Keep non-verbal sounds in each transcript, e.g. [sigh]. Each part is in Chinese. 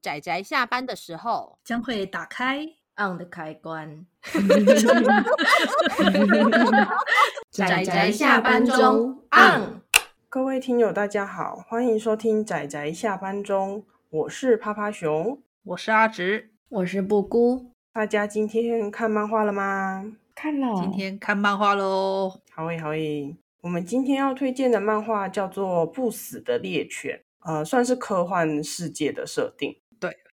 宅宅下班的时候将会打开 on 的开关。[laughs] [laughs] 仔仔下班中 on。各位听友，大家好，欢迎收听仔仔下班中，我是趴趴熊，我是阿直，我是布姑。大家今天看漫画了吗？看了，今天看漫画喽。好诶，好诶。我们今天要推荐的漫画叫做《不死的猎犬》，呃，算是科幻世界的设定。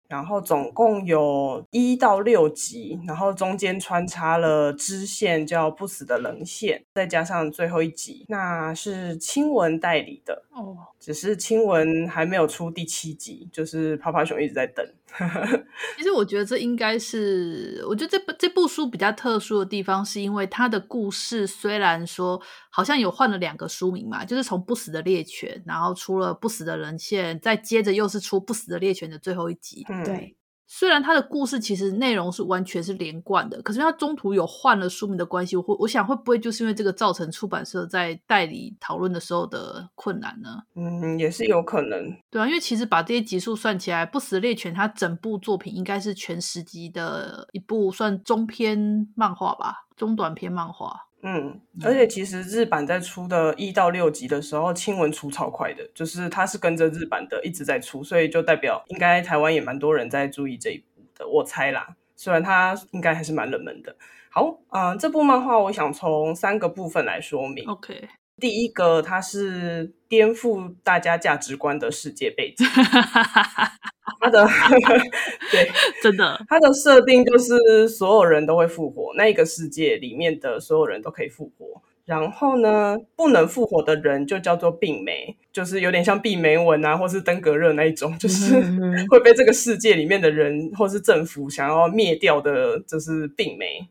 对，然后总共有一到六集，然后中间穿插了支线叫《不死的棱线》，再加上最后一集，那是青文代理的。哦，只是青文还没有出第七集，就是泡泡熊一直在等。[laughs] 其实我觉得这应该是，我觉得这部这部书比较特殊的地方，是因为它的故事虽然说好像有换了两个书名嘛，就是从不死的猎犬，然后出了不死的人线，再接着又是出不死的猎犬的最后一集，嗯、对。虽然他的故事其实内容是完全是连贯的，可是他中途有换了书名的关系，我我想会不会就是因为这个造成出版社在代理讨论的时候的困难呢？嗯，也是有可能。对啊，因为其实把这些集数算起来，《不死猎犬》它整部作品应该是全十集的一部算中篇漫画吧，中短篇漫画。嗯，而且其实日版在出的一到六集的时候，亲文出超快的，就是它是跟着日版的一直在出，所以就代表应该台湾也蛮多人在注意这一部的，我猜啦。虽然它应该还是蛮冷门的。好，嗯、呃，这部漫画我想从三个部分来说明。OK。第一个，它是颠覆大家价值观的世界背景。[laughs] 它的对，[laughs] 真的，它的设定就是所有人都会复活，那一个世界里面的所有人都可以复活。然后呢，不能复活的人就叫做病媒，就是有点像毕美文啊，或是登革热那一种，[laughs] 就是会被这个世界里面的人或是政府想要灭掉的，就是病媒。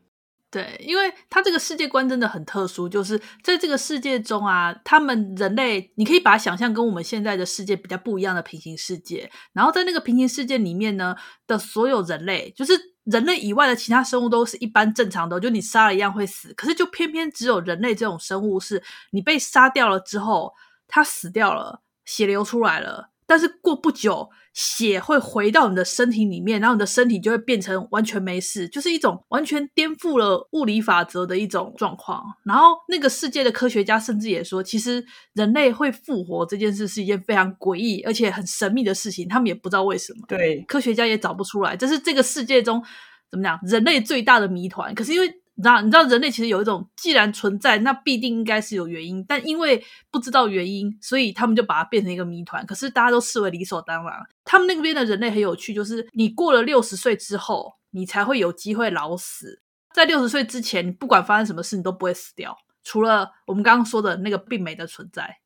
对，因为他这个世界观真的很特殊，就是在这个世界中啊，他们人类，你可以把它想象跟我们现在的世界比较不一样的平行世界。然后在那个平行世界里面呢的所有人类，就是人类以外的其他生物都是一般正常的，就你杀了一样会死。可是就偏偏只有人类这种生物，是你被杀掉了之后，它死掉了，血流出来了。但是过不久，血会回到你的身体里面，然后你的身体就会变成完全没事，就是一种完全颠覆了物理法则的一种状况。然后那个世界的科学家甚至也说，其实人类会复活这件事是一件非常诡异而且很神秘的事情，他们也不知道为什么。对，科学家也找不出来，这是这个世界中怎么讲人类最大的谜团。可是因为你知道，你知道人类其实有一种，既然存在，那必定应该是有原因。但因为不知道原因，所以他们就把它变成一个谜团。可是大家都视为理所当然。他们那边的人类很有趣，就是你过了六十岁之后，你才会有机会老死。在六十岁之前，你不管发生什么事，你都不会死掉。除了我们刚刚说的那个病媒的存在，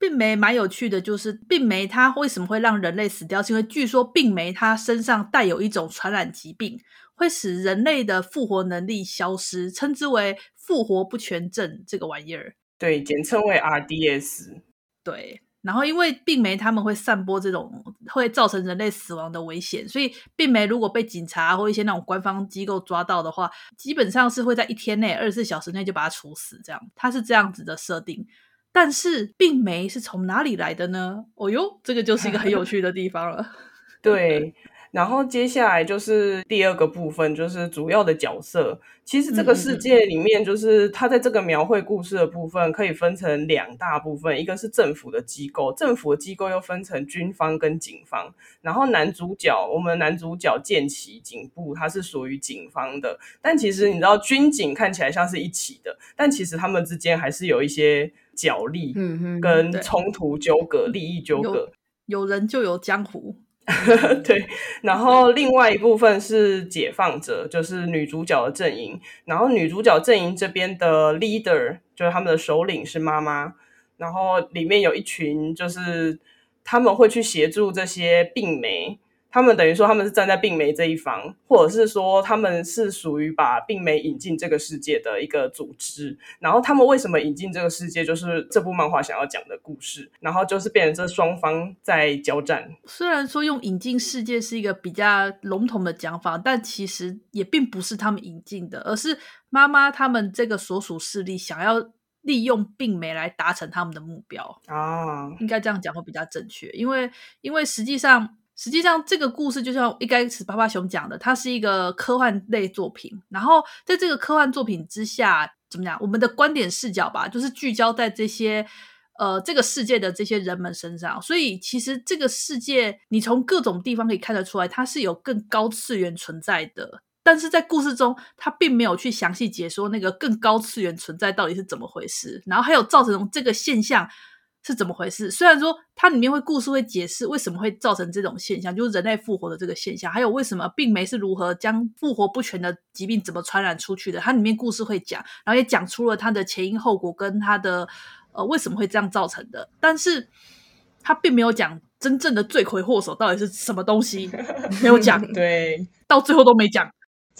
病媒蛮有趣的，就是病媒它为什么会让人类死掉？是因为据说病媒它身上带有一种传染疾病。会使人类的复活能力消失，称之为复活不全症这个玩意儿。对，简称为 RDS。对，然后因为病媒他们会散播这种会造成人类死亡的危险，所以病媒如果被警察或一些那种官方机构抓到的话，基本上是会在一天内、二十四小时内就把它处死。这样，它是这样子的设定。但是病媒是从哪里来的呢？哦哟，这个就是一个很有趣的地方了。[laughs] 对。然后接下来就是第二个部分，就是主要的角色。其实这个世界里面，就是它在这个描绘故事的部分，可以分成两大部分，一个是政府的机构，政府的机构又分成军方跟警方。然后男主角，我们男主角剑崎警部，他是属于警方的。但其实你知道，军警看起来像是一起的，但其实他们之间还是有一些角力，嗯跟冲突纠葛、利益纠葛。有人就有江湖。[laughs] 对，然后另外一部分是解放者，就是女主角的阵营。然后女主角阵营这边的 leader，就是他们的首领是妈妈。然后里面有一群，就是他们会去协助这些病媒。他们等于说他们是站在病媒这一方，或者是说他们是属于把病媒引进这个世界的一个组织。然后他们为什么引进这个世界，就是这部漫画想要讲的故事。然后就是变成这双方在交战。虽然说用引进世界是一个比较笼统的讲法，但其实也并不是他们引进的，而是妈妈他们这个所属势力想要利用病媒来达成他们的目标啊。应该这样讲会比较正确，因为因为实际上。实际上，这个故事就像一开始巴巴熊讲的，它是一个科幻类作品。然后，在这个科幻作品之下，怎么讲？我们的观点视角吧，就是聚焦在这些呃这个世界的这些人们身上。所以，其实这个世界，你从各种地方可以看得出来，它是有更高次元存在的。但是在故事中，它并没有去详细解说那个更高次元存在到底是怎么回事，然后还有造成这个现象。是怎么回事？虽然说它里面会故事会解释为什么会造成这种现象，就是人类复活的这个现象，还有为什么病媒是如何将复活不全的疾病怎么传染出去的。它里面故事会讲，然后也讲出了它的前因后果跟它的呃为什么会这样造成的。但是它并没有讲真正的罪魁祸首到底是什么东西，[laughs] 没有讲，对，到最后都没讲。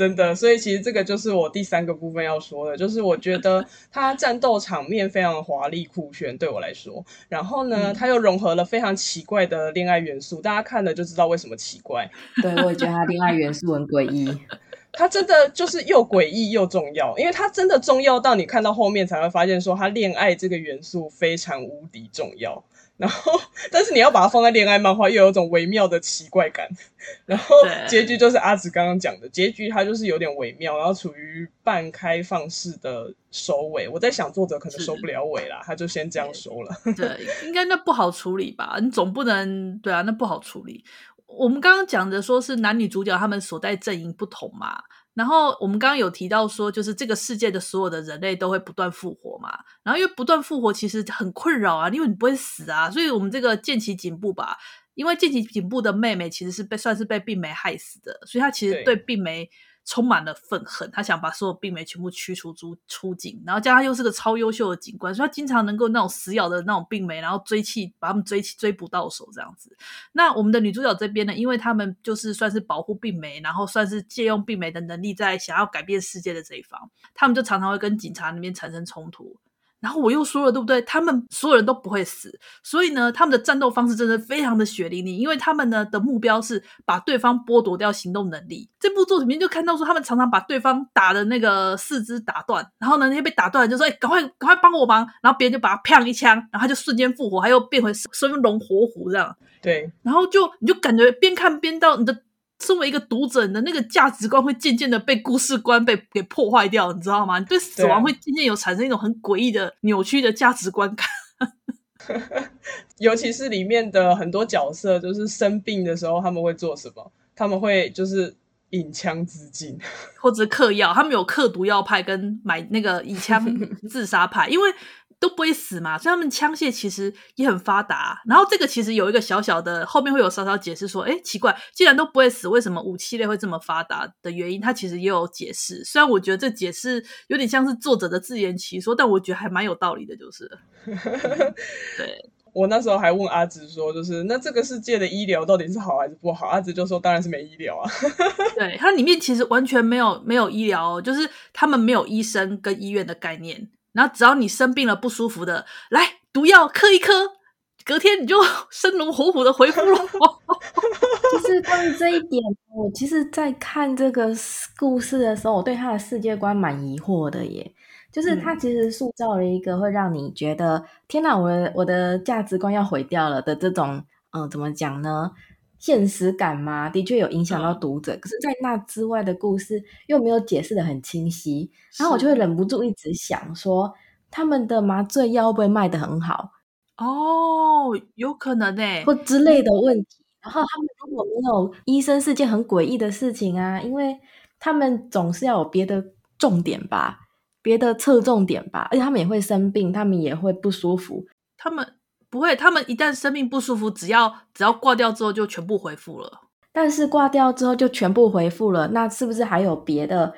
真的，所以其实这个就是我第三个部分要说的，就是我觉得它战斗场面非常华丽酷炫，对我来说。然后呢，它又融合了非常奇怪的恋爱元素，大家看了就知道为什么奇怪。[laughs] 对，我也觉得它恋爱元素很诡异。[laughs] 它真的就是又诡异又重要，因为它真的重要到你看到后面才会发现，说它恋爱这个元素非常无敌重要。然后，但是你要把它放在恋爱漫画，又有一种微妙的奇怪感。然后结局就是阿紫刚刚讲的结局，它就是有点微妙，然后处于半开放式的收尾。我在想，作者可能收不了尾啦，他就先这样收了。对，对，应该那不好处理吧？你总不能对啊，那不好处理。我们刚刚讲的说是男女主角他们所在阵营不同嘛。然后我们刚刚有提到说，就是这个世界的所有的人类都会不断复活嘛。然后因为不断复活其实很困扰啊，因为你不会死啊。所以我们这个剑崎警部吧，因为剑崎警部的妹妹其实是被算是被病媒害死的，所以她其实对病媒。充满了愤恨，他想把所有病媒全部驱除出出境，然后加上又是个超优秀的警官，所以他经常能够那种死咬的那种病媒，然后追气把他们追追捕到手这样子。那我们的女主角这边呢，因为他们就是算是保护病媒，然后算是借用病媒的能力在想要改变世界的这一方，他们就常常会跟警察那边产生冲突。然后我又说了，对不对？他们所有人都不会死，所以呢，他们的战斗方式真的非常的血淋淋，因为他们呢的目标是把对方剥夺掉行动能力。这部作品里面就看到说，他们常常把对方打的那个四肢打断，然后呢，那些被打断的就说：“哎，赶快赶快帮我忙！”然后别人就把他砰一枪，然后他就瞬间复活，他又变回生龙活虎这样。对，然后就你就感觉边看边到你的。身为一个读者，你的那个价值观会渐渐的被故事观被给破坏掉，你知道吗？你对死亡会渐渐有产生一种很诡异的扭曲的价值观感。[laughs] 尤其是里面的很多角色，就是生病的时候他们会做什么？他们会就是引枪自尽，或者嗑药。他们有嗑毒药派跟买那个以枪 [laughs] 自杀派，因为。都不会死嘛，所以他们枪械其实也很发达。然后这个其实有一个小小的，后面会有稍稍解释说，哎，奇怪，既然都不会死，为什么武器类会这么发达的原因？它其实也有解释。虽然我觉得这解释有点像是作者的自圆其说，但我觉得还蛮有道理的，就是。[laughs] 对，我那时候还问阿紫说，就是那这个世界的医疗到底是好还是不好？阿紫就说，当然是没医疗啊。[laughs] 对，它里面其实完全没有没有医疗，就是他们没有医生跟医院的概念。然后只要你生病了不舒服的，来毒药嗑一嗑，隔天你就 [laughs] 生龙活虎的回复了。[laughs] 就是关于这一点，我其实，在看这个故事的时候，我对他的世界观蛮疑惑的耶。就是他其实塑造了一个会让你觉得、嗯、天哪，我的我的价值观要毁掉了的这种，嗯、呃，怎么讲呢？现实感嘛，的确有影响到读者。嗯、可是，在那之外的故事又没有解释的很清晰，然后我就会忍不住一直想说，他们的麻醉药会不会卖得很好？哦，有可能呢、欸，或之类的问题。然后他们如果没有医生，是件很诡异的事情啊，因为他们总是要有别的重点吧，别的侧重点吧，而且他们也会生病，他们也会不舒服，他们。不会，他们一旦生命不舒服，只要只要挂掉之后就全部恢复了。但是挂掉之后就全部恢复了，那是不是还有别的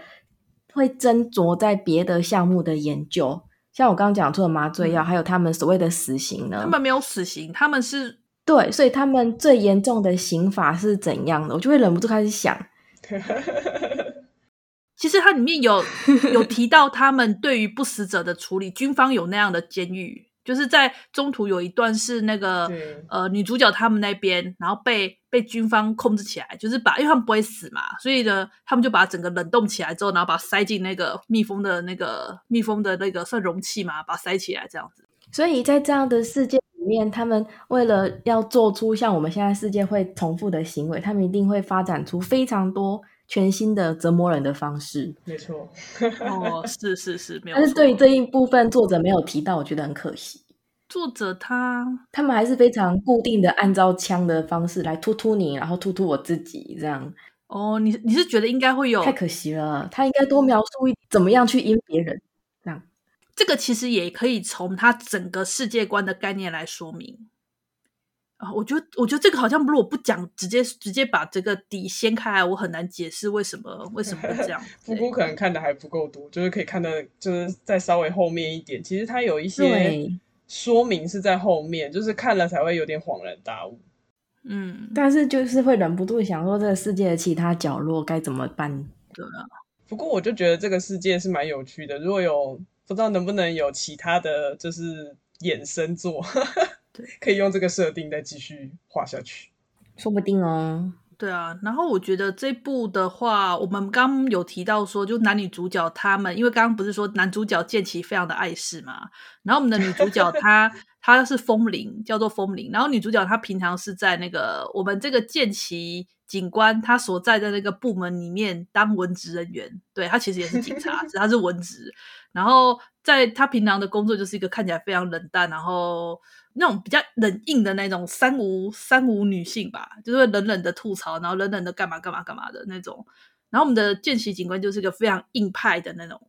会斟酌在别的项目的研究？像我刚刚讲出的麻醉药，嗯、还有他们所谓的死刑呢？他们没有死刑，他们是对，所以他们最严重的刑法是怎样的？我就会忍不住开始想。[laughs] 其实它里面有有提到他们对于不死者的处理，军方有那样的监狱。就是在中途有一段是那个呃女主角他们那边，然后被被军方控制起来，就是把因为他们不会死嘛，所以呢他们就把整个冷冻起来之后，然后把它塞进那个密封的那个密封的那个算容器嘛，把它塞起来这样子。所以在这样的世界里里面，他们为了要做出像我们现在世界会重复的行为，他们一定会发展出非常多全新的折磨人的方式。没错，哦，是是是，没有。但是对于这一部分作者没有提到，我觉得很可惜。作者他他们还是非常固定的按照枪的方式来突突你，然后突突我自己这样。哦，你你是觉得应该会有？太可惜了，他应该多描述一怎么样去阴别人，这样。这个其实也可以从他整个世界观的概念来说明啊。我觉得，我觉得这个好像如果不讲，直接直接把这个底掀开来，我很难解释为什么为什么会这样。[laughs] 姑姑可能看的还不够多，就是可以看的，就是再稍微后面一点。其实它有一些说明是在后面，就是看了才会有点恍然大悟。嗯，但是就是会忍不住想说，这个世界的其他角落该怎么办？对啊，不过我就觉得这个世界是蛮有趣的。如果有不知道能不能有其他的就是衍生作，对，可以用这个设定再继续画下去，说不定哦。对啊，然后我觉得这部的话，我们刚刚有提到说，就男女主角他们，因为刚刚不是说男主角剑奇非常的碍事嘛，然后我们的女主角她她是风铃，叫做风铃，然后女主角她平常是在那个我们这个剑崎警官他所在的那个部门里面当文职人员，对，他其实也是警察，他是文职，然后在他平常的工作就是一个看起来非常冷淡，然后。那种比较冷硬的那种三无三无女性吧，就是会冷冷的吐槽，然后冷冷的干嘛干嘛干嘛的那种。然后我们的见习警官就是一个非常硬派的那种，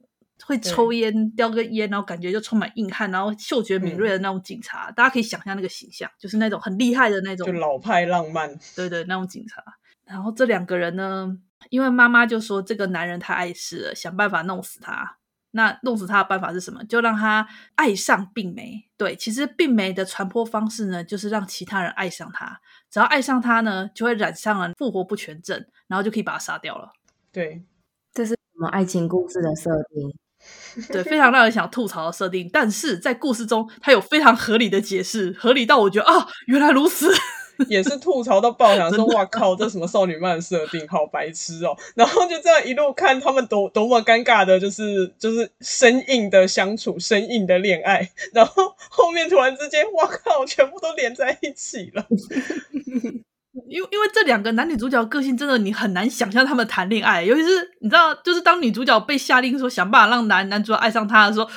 会抽烟叼个烟，然后感觉就充满硬汉，然后嗅觉敏锐的那种警察。嗯、大家可以想象那个形象，就是那种很厉害的那种，就老派浪漫，对对，那种警察。然后这两个人呢，因为妈妈就说这个男人太碍事了，想办法弄死他。那弄死他的办法是什么？就让他爱上病媒。对，其实病媒的传播方式呢，就是让其他人爱上他。只要爱上他呢，就会染上了复活不全症，然后就可以把他杀掉了。对，这是什么爱情故事的设定？[laughs] 对，非常让人想吐槽的设定。但是在故事中，它有非常合理的解释，合理到我觉得啊，原来如此。[laughs] 也是吐槽到爆，想说哇靠，这什么少女漫的设定，好白痴哦！然后就这样一路看他们多多么尴尬的，就是就是生硬的相处，生硬的恋爱，然后后面突然之间，哇靠，全部都连在一起了。[laughs] 因为因为这两个男女主角个性真的你很难想象他们谈恋爱，尤其是你知道，就是当女主角被下令说想办法让男男主角爱上她的时候，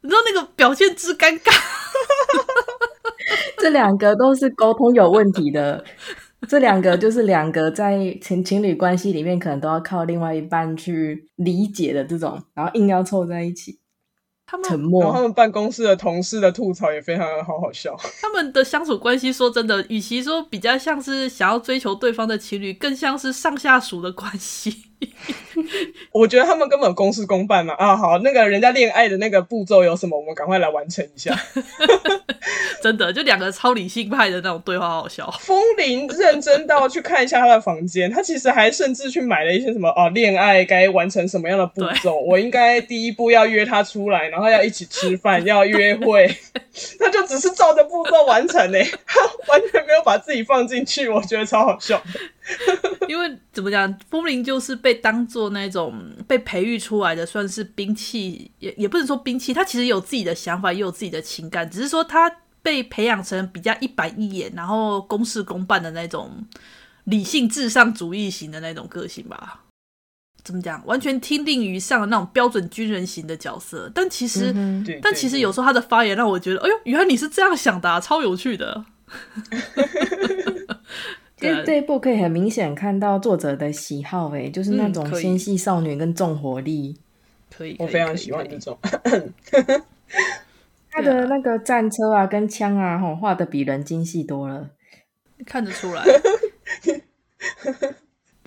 你知道那个表现之尴尬。这两个都是沟通有问题的，这两个就是两个在情情侣关系里面可能都要靠另外一半去理解的这种，然后硬要凑在一起，他们沉默。然后他们办公室的同事的吐槽也非常的好好笑。他们的相处关系，说真的，与其说比较像是想要追求对方的情侣，更像是上下属的关系。[laughs] 我觉得他们根本公事公办嘛。啊，好，那个人家恋爱的那个步骤有什么，我们赶快来完成一下。[laughs] 真的，就两个超理性派的那种对话，好笑。风铃认真到去看一下他的房间，他其实还甚至去买了一些什么啊，恋爱该完成什么样的步骤，我应该第一步要约他出来，然后要一起吃饭，要约会，[laughs] 他就只是照着步骤完成呢，他完全没有把自己放进去，我觉得超好笑。[laughs] 因为怎么讲，风铃就是被当做那种被培育出来的，算是兵器，也也不能说兵器，他其实有自己的想法，也有自己的情感，只是说他。被培养成比较一板一眼，然后公事公办的那种理性至上主义型的那种个性吧？怎么讲？完全听令于上的那种标准军人型的角色。但其实，嗯、但其实有时候他的发言让我觉得，哎呦，原来你是这样想的、啊，超有趣的。[laughs] 这一部可以很明显看到作者的喜好，哎，就是那种纤细少女跟重活力。可以，我非常喜欢这种。[laughs] 他的那个战车啊，跟枪啊，吼画的比人精细多了，看得出来。[laughs]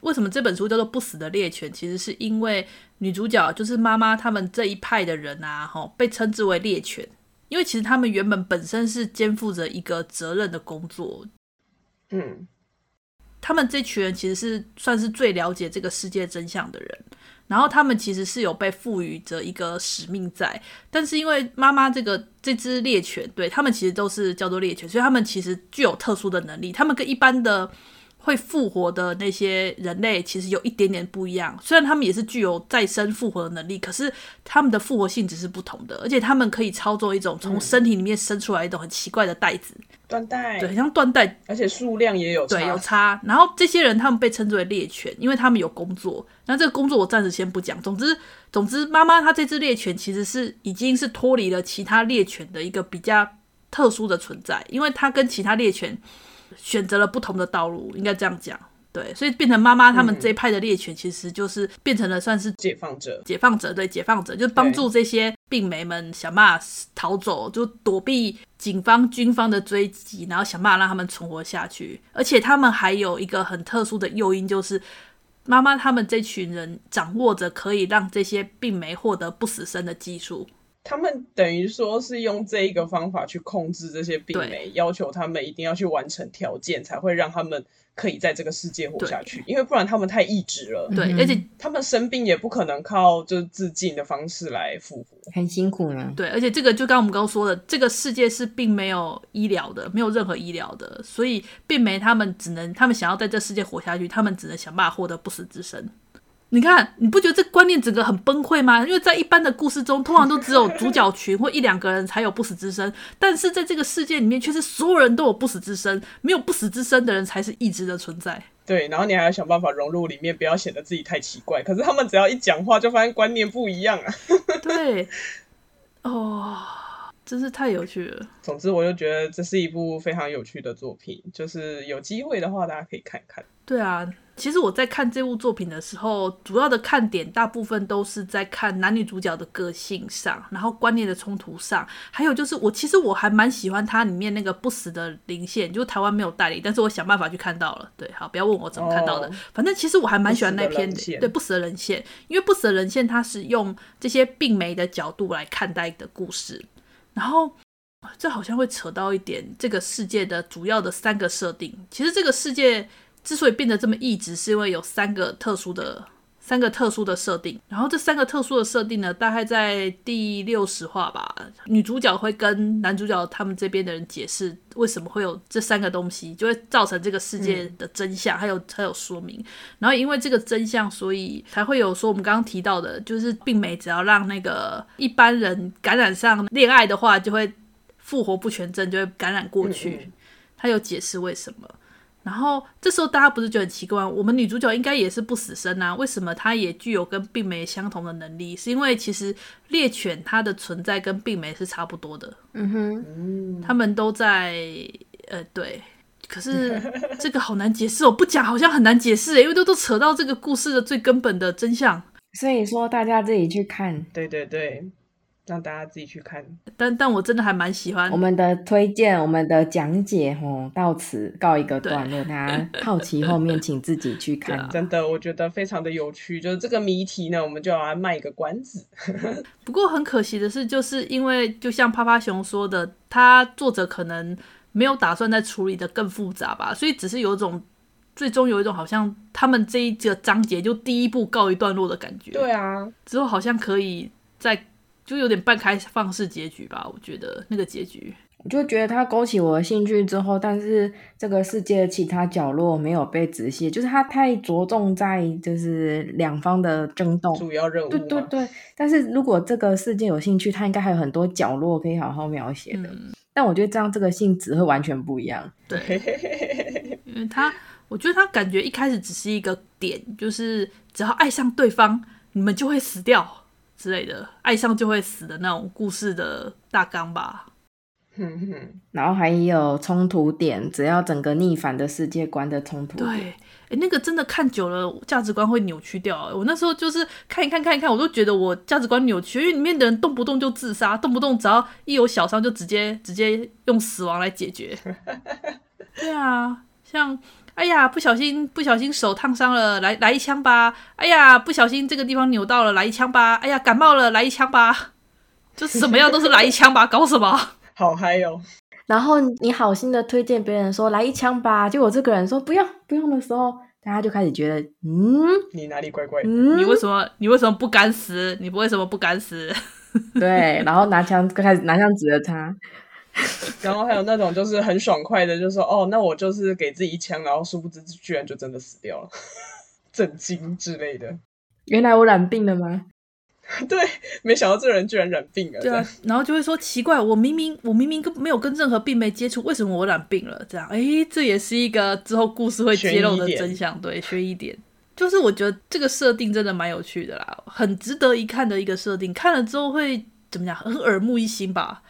为什么这本书叫做《不死的猎犬》？其实是因为女主角就是妈妈他们这一派的人啊，吼被称之为猎犬，因为其实他们原本本身是肩负着一个责任的工作。嗯，他们这群人其实是算是最了解这个世界真相的人。然后他们其实是有被赋予着一个使命在，但是因为妈妈这个这只猎犬，对他们其实都是叫做猎犬，所以他们其实具有特殊的能力。他们跟一般的会复活的那些人类其实有一点点不一样，虽然他们也是具有再生复活的能力，可是他们的复活性质是不同的，而且他们可以操作一种从身体里面生出来一种很奇怪的袋子，缎带，对，像断代，而且数量也有差对有差。然后这些人他们被称之为猎犬，因为他们有工作。那这个工作我暂时先不讲。总之，总之，妈妈她这只猎犬其实是已经是脱离了其他猎犬的一个比较特殊的存在，因为它跟其他猎犬。选择了不同的道路，应该这样讲，对，所以变成妈妈他们这一派的猎犬，其实就是变成了算是解放者，解放者，对，解放者，就帮助这些病媒们想办法逃走，就躲避警方、军方的追击，然后想办法让他们存活下去。而且他们还有一个很特殊的诱因，就是妈妈他们这群人掌握着可以让这些病媒获得不死身的技术。他们等于说是用这一个方法去控制这些病媒，要求他们一定要去完成条件，才会让他们可以在这个世界活下去。因为不然他们太意志了。对，而且他们生病也不可能靠就是自尽的方式来复活，很辛苦呢。对，而且这个就刚刚我们刚刚说的，这个世界是并没有医疗的，没有任何医疗的，所以病媒他们只能，他们想要在这世界活下去，他们只能想办法获得不死之身。你看，你不觉得这观念整个很崩溃吗？因为在一般的故事中，通常都只有主角群或一两个人才有不死之身，但是在这个世界里面，却是所有人都有不死之身，没有不死之身的人才是一直的存在。对，然后你还要想办法融入里面，不要显得自己太奇怪。可是他们只要一讲话，就发现观念不一样啊。[laughs] 对，哦，真是太有趣了。总之，我就觉得这是一部非常有趣的作品，就是有机会的话，大家可以看看。对啊。其实我在看这部作品的时候，主要的看点大部分都是在看男女主角的个性上，然后观念的冲突上，还有就是我其实我还蛮喜欢它里面那个不死的灵线，就台湾没有代理，但是我想办法去看到了。对，好，不要问我怎么看到的，反正其实我还蛮喜欢那篇的，对，不死的人线，因为不死的人线它是用这些病媒的角度来看待的故事，然后这好像会扯到一点这个世界的主要的三个设定，其实这个世界。之所以变得这么异质，是因为有三个特殊的三个特殊的设定。然后这三个特殊的设定呢，大概在第六十话吧，女主角会跟男主角他们这边的人解释为什么会有这三个东西，就会造成这个世界的真相，还有还有说明。然后因为这个真相，所以才会有说我们刚刚提到的，就是病媒只要让那个一般人感染上恋爱的话，就会复活不全症，就会感染过去。他有解释为什么。然后这时候大家不是觉得很奇怪？我们女主角应该也是不死身啊，为什么她也具有跟病媒相同的能力？是因为其实猎犬它的存在跟病媒是差不多的。嗯哼，他们都在呃对，可是 [laughs] 这个好难解释，我不讲好像很难解释，因为都都扯到这个故事的最根本的真相。所以说大家自己去看，对对对。让大家自己去看，但但我真的还蛮喜欢我们的推荐，我们的讲解哦，到此告一个段落。大家好奇后面，请自己去看。真的，我觉得非常的有趣。就是这个谜题呢，我们就要来卖一个关子。[laughs] 不过很可惜的是，就是因为就像趴趴熊说的，他作者可能没有打算再处理的更复杂吧，所以只是有一种最终有一种好像他们这一个章节就第一步告一段落的感觉。对啊，之后好像可以再。就有点半开放式结局吧，我觉得那个结局，我就觉得它勾起我的兴趣之后，但是这个世界的其他角落没有被仔细，就是它太着重在就是两方的争斗，主要任务。对对对，但是如果这个世界有兴趣，它应该还有很多角落可以好好描写的。嗯、但我觉得这样这个性质会完全不一样。对，[laughs] 因为他，我觉得他感觉一开始只是一个点，就是只要爱上对方，你们就会死掉。之类的，爱上就会死的那种故事的大纲吧。哼哼，然后还有冲突点，只要整个逆反的世界观的冲突点。对，哎，那个真的看久了，价值观会扭曲掉。我那时候就是看一看，看一看，我都觉得我价值观扭曲，因为里面的人动不动就自杀，动不动只要一有小伤就直接直接用死亡来解决。[laughs] 对啊，像。哎呀，不小心不小心手烫伤了，来来一枪吧！哎呀，不小心这个地方扭到了，来一枪吧！哎呀，感冒了，来一枪吧！就什么样都是 [laughs] 来一枪吧，搞什么？好嗨哟、哦！然后你好心的推荐别人说来一枪吧，就我这个人说不用不用的时候，大家就开始觉得嗯，你哪里怪怪的？嗯、你为什么你为什么不敢死？你为什么不敢死？对，然后拿枪开始拿枪指着他。[laughs] 然后还有那种就是很爽快的，就是说哦，那我就是给自己一枪，然后殊不知居然就真的死掉了，[laughs] 震惊之类的。原来我染病了吗？[laughs] 对，没想到这人居然染病了。对啊，然后就会说奇怪，我明明我明明跟没有跟任何病没接触，为什么我染病了？这样，哎，这也是一个之后故事会揭露的真相。对，学一点，就是我觉得这个设定真的蛮有趣的啦，很值得一看的一个设定。看了之后会怎么讲？很耳目一新吧？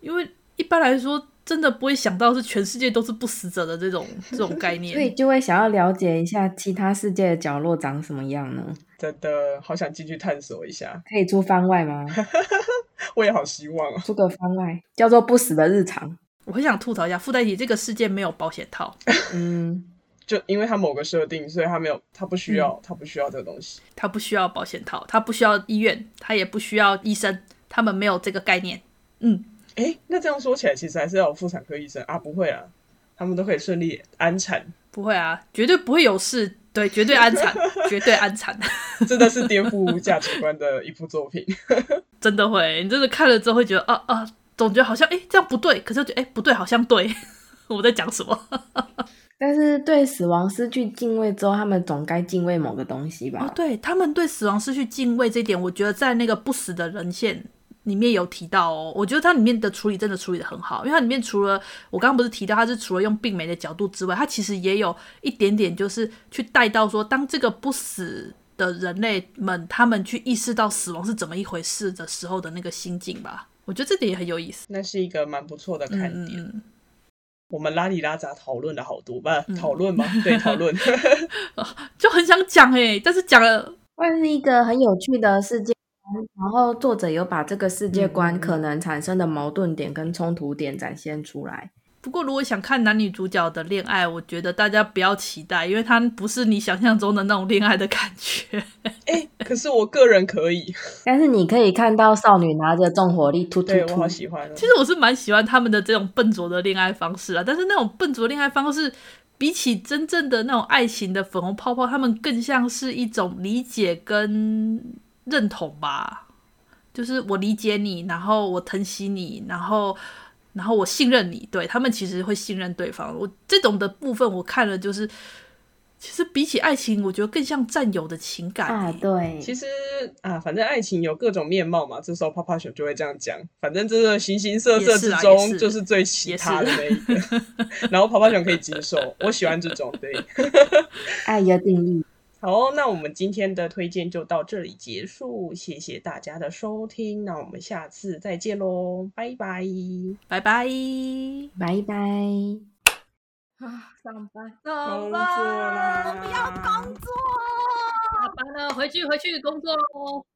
因为一般来说。真的不会想到是全世界都是不死者的这种 [laughs] 这种概念，所以就会想要了解一下其他世界的角落长什么样呢？真的好想进去探索一下。可以出番外吗？[laughs] 我也好希望啊，出个番外叫做《不死的日常》。我很想吐槽一下，附带体这个世界没有保险套。[laughs] 嗯，就因为它某个设定，所以它没有，它不需要，它、嗯、不需要这个东西。它不需要保险套，它不需要医院，它也不需要医生，他们没有这个概念。嗯。哎，那这样说起来，其实还是要有妇产科医生啊？不会啊，他们都可以顺利安产。不会啊，绝对不会有事，对，绝对安产，[laughs] 绝对安产。[laughs] 真的是颠覆价值观的一部作品。[laughs] 真的会，你真的看了之后会觉得啊啊，总觉得好像哎这样不对，可是觉得哎不对，好像对。我在讲什么？但是对死亡失去敬畏之后，他们总该敬畏某个东西吧？哦，对，他们对死亡失去敬畏这一点，我觉得在那个不死的人线。里面有提到哦，我觉得它里面的处理真的处理的很好，因为它里面除了我刚刚不是提到，它是除了用病媒的角度之外，它其实也有一点点就是去带到说，当这个不死的人类们他们去意识到死亡是怎么一回事的时候的那个心境吧，我觉得这点也很有意思。那是一个蛮不错的看点。嗯、我们拉里拉杂讨论了好多吧？讨论吗？[laughs] 对，讨论，[laughs] 就很想讲哎，但是讲了，会是一个很有趣的世界。然后作者有把这个世界观可能产生的矛盾点跟冲突点展现出来。不过，如果想看男女主角的恋爱，我觉得大家不要期待，因为它不是你想象中的那种恋爱的感觉。哎，可是我个人可以。[laughs] 但是你可以看到少女拿着重火力突突突，我好喜欢。其实我是蛮喜欢他们的这种笨拙的恋爱方式啊，但是那种笨拙恋爱方式，比起真正的那种爱情的粉红泡泡，他们更像是一种理解跟。认同吧，就是我理解你，然后我疼惜你，然后，然后我信任你。对，他们其实会信任对方。我这种的部分，我看了就是，其实比起爱情，我觉得更像战友的情感。啊，对。其实啊，反正爱情有各种面貌嘛。这时候泡泡熊就会这样讲。反正这个形形色色之中，就是最奇葩的那一个。[laughs] 然后泡泡熊可以接受，我喜欢这种。对，爱 [laughs] 有定义。好，那我们今天的推荐就到这里结束，谢谢大家的收听，那我们下次再见喽，拜拜，拜拜，拜拜。啊，上班，上班，我不要工作，下班了，回去，回去工作喽。